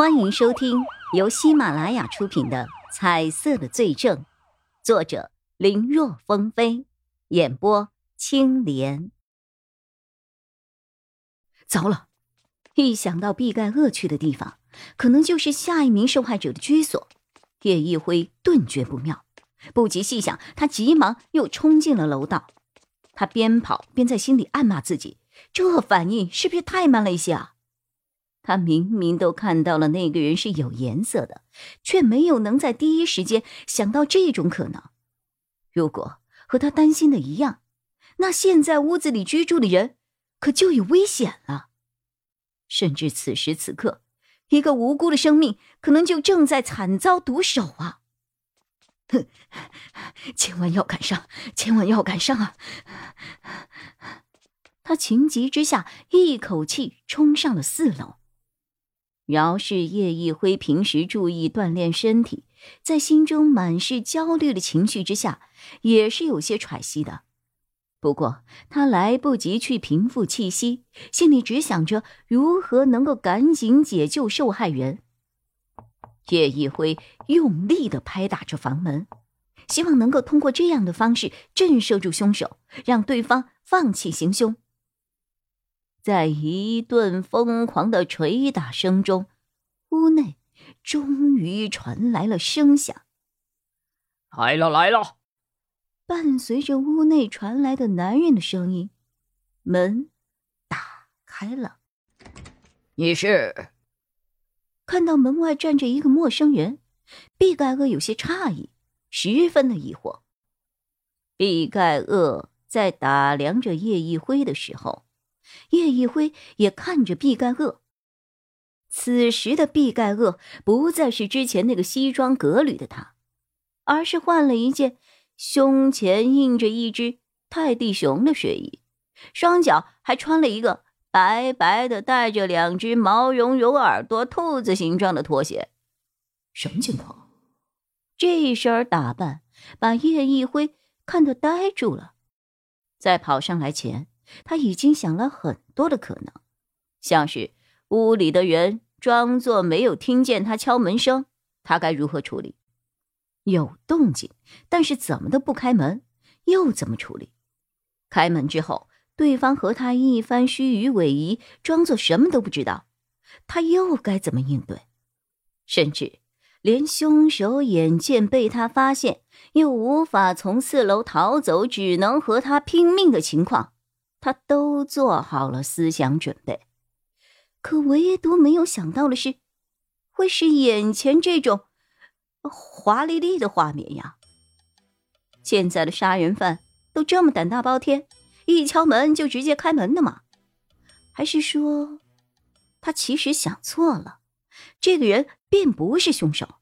欢迎收听由喜马拉雅出品的《彩色的罪证》，作者林若风飞，演播青莲。糟了，一想到毕盖恶去的地方，可能就是下一名受害者的居所，叶一辉顿觉不妙，不及细想，他急忙又冲进了楼道。他边跑边在心里暗骂自己：这反应是不是太慢了一些啊？他明明都看到了那个人是有颜色的，却没有能在第一时间想到这种可能。如果和他担心的一样，那现在屋子里居住的人可就有危险了。甚至此时此刻，一个无辜的生命可能就正在惨遭毒手啊！哼，千万要赶上，千万要赶上啊！他情急之下，一口气冲上了四楼。饶是叶一辉平时注意锻炼身体，在心中满是焦虑的情绪之下，也是有些喘息的。不过他来不及去平复气息，心里只想着如何能够赶紧解救受害人。叶一辉用力的拍打着房门，希望能够通过这样的方式震慑住凶手，让对方放弃行凶。在一顿疯狂的捶打声中，屋内终于传来了声响。来了来了！伴随着屋内传来的男人的声音，门打开了。你是？看到门外站着一个陌生人，毕盖厄有些诧异，十分的疑惑。毕盖厄在打量着叶一辉的时候。叶一辉也看着毕盖厄。此时的毕盖厄不再是之前那个西装革履的他，而是换了一件胸前印着一只泰迪熊的睡衣，双脚还穿了一个白白的、带着两只毛茸茸耳朵、兔子形状的拖鞋。什么情况？这一身打扮把叶一辉看得呆住了。在跑上来前。他已经想了很多的可能，像是屋里的人装作没有听见他敲门声，他该如何处理？有动静，但是怎么都不开门，又怎么处理？开门之后，对方和他一番虚与委蛇，装作什么都不知道，他又该怎么应对？甚至连凶手眼见被他发现，又无法从四楼逃走，只能和他拼命的情况。他都做好了思想准备，可唯独没有想到的是，会是眼前这种华丽丽的画面呀！现在的杀人犯都这么胆大包天，一敲门就直接开门的吗？还是说，他其实想错了，这个人并不是凶手？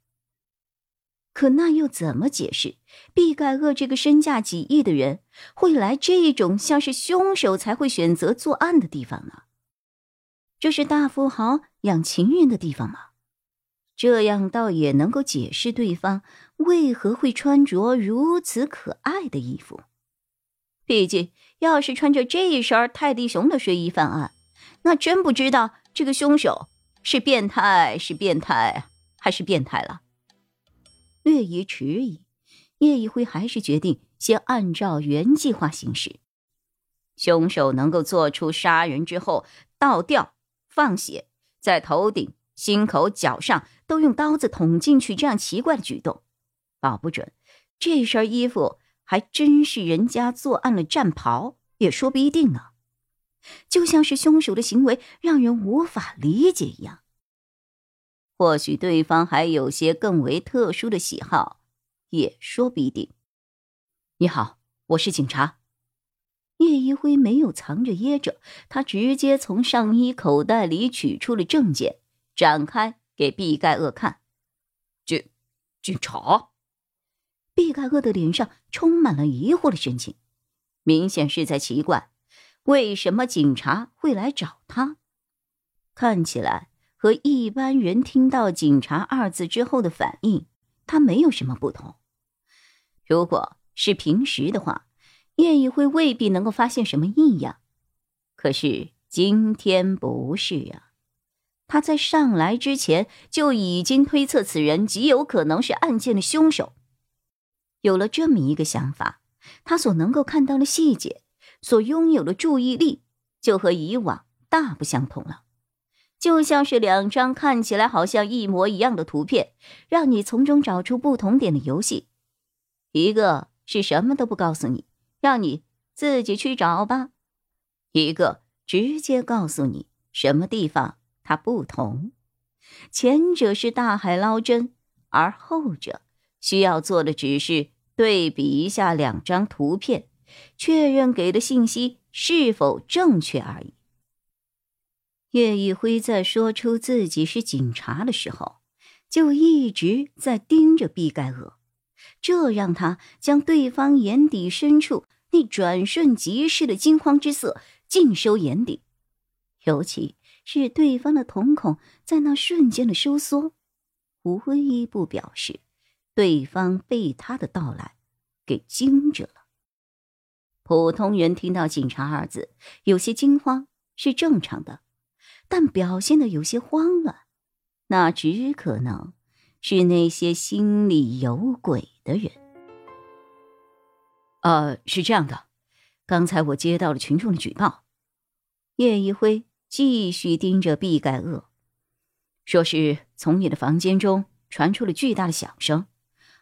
可那又怎么解释毕盖厄这个身价几亿的人会来这种像是凶手才会选择作案的地方呢？这是大富豪养情人的地方吗？这样倒也能够解释对方为何会穿着如此可爱的衣服。毕竟，要是穿着这一身泰迪熊的睡衣犯案，那真不知道这个凶手是变态是变态还是变态了。略一迟疑，叶一辉还是决定先按照原计划行事。凶手能够做出杀人之后倒吊、放血，在头顶、心口、脚上都用刀子捅进去这样奇怪的举动，保不准这身衣服还真是人家作案了战袍，也说不一定呢。就像是凶手的行为让人无法理解一样。或许对方还有些更为特殊的喜好，也说不一定。你好，我是警察。叶一辉没有藏着掖着，他直接从上衣口袋里取出了证件，展开给毕盖厄看。警，警察。毕盖厄的脸上充满了疑惑的神情，明显是在奇怪，为什么警察会来找他？看起来。和一般人听到“警察”二字之后的反应，他没有什么不同。如果是平时的话，叶一辉未必能够发现什么异样。可是今天不是啊，他在上来之前就已经推测此人极有可能是案件的凶手。有了这么一个想法，他所能够看到的细节，所拥有的注意力，就和以往大不相同了。就像是两张看起来好像一模一样的图片，让你从中找出不同点的游戏。一个是什么都不告诉你，让你自己去找吧；一个直接告诉你什么地方它不同。前者是大海捞针，而后者。需要做的只是对比一下两张图片，确认给的信息是否正确而已。叶一辉在说出自己是警察的时候，就一直在盯着毕盖厄，这让他将对方眼底深处那转瞬即逝的惊慌之色尽收眼底，尤其是对方的瞳孔在那瞬间的收缩，无一不表示。对方被他的到来给惊着了。普通人听到“警察”二字，有些惊慌是正常的，但表现的有些慌乱，那只可能是那些心里有鬼的人。呃，是这样的，刚才我接到了群众的举报。叶一辉继续盯着毕盖厄，说是从你的房间中传出了巨大的响声。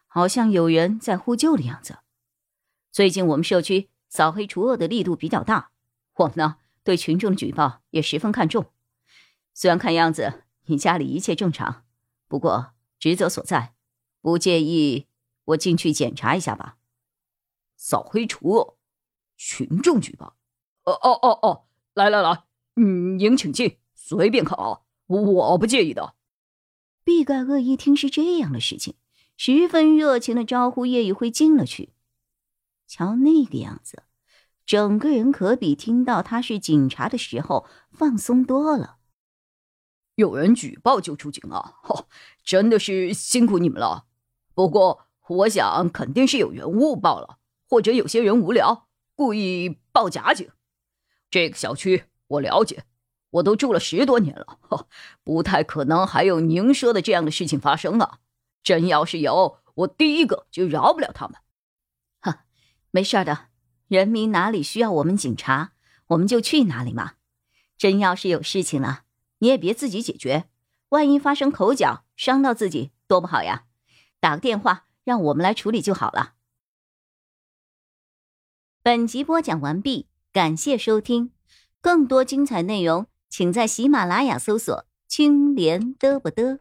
好像有人在呼救的样子。最近我们社区扫黑除恶的力度比较大，我们呢对群众的举报也十分看重。虽然看样子你家里一切正常，不过职责所在，不介意我进去检查一下吧？扫黑除恶，群众举报。哦哦哦哦，来来来，嗯，您请进，随便看啊，我不介意的。毕盖厄一听是这样的事情。十分热情的招呼叶一辉进了去。瞧那个样子，整个人可比听到他是警察的时候放松多了。有人举报就出警啊！哦，真的是辛苦你们了。不过，我想肯定是有人误报了，或者有些人无聊故意报假警。这个小区我了解，我都住了十多年了，不太可能还有您说的这样的事情发生啊。真要是有，我第一个就饶不了他们。哼，没事的，人民哪里需要我们警察，我们就去哪里嘛。真要是有事情了，你也别自己解决，万一发生口角伤到自己，多不好呀。打个电话让我们来处理就好了。本集播讲完毕，感谢收听，更多精彩内容请在喜马拉雅搜索“青莲嘚不嘚”。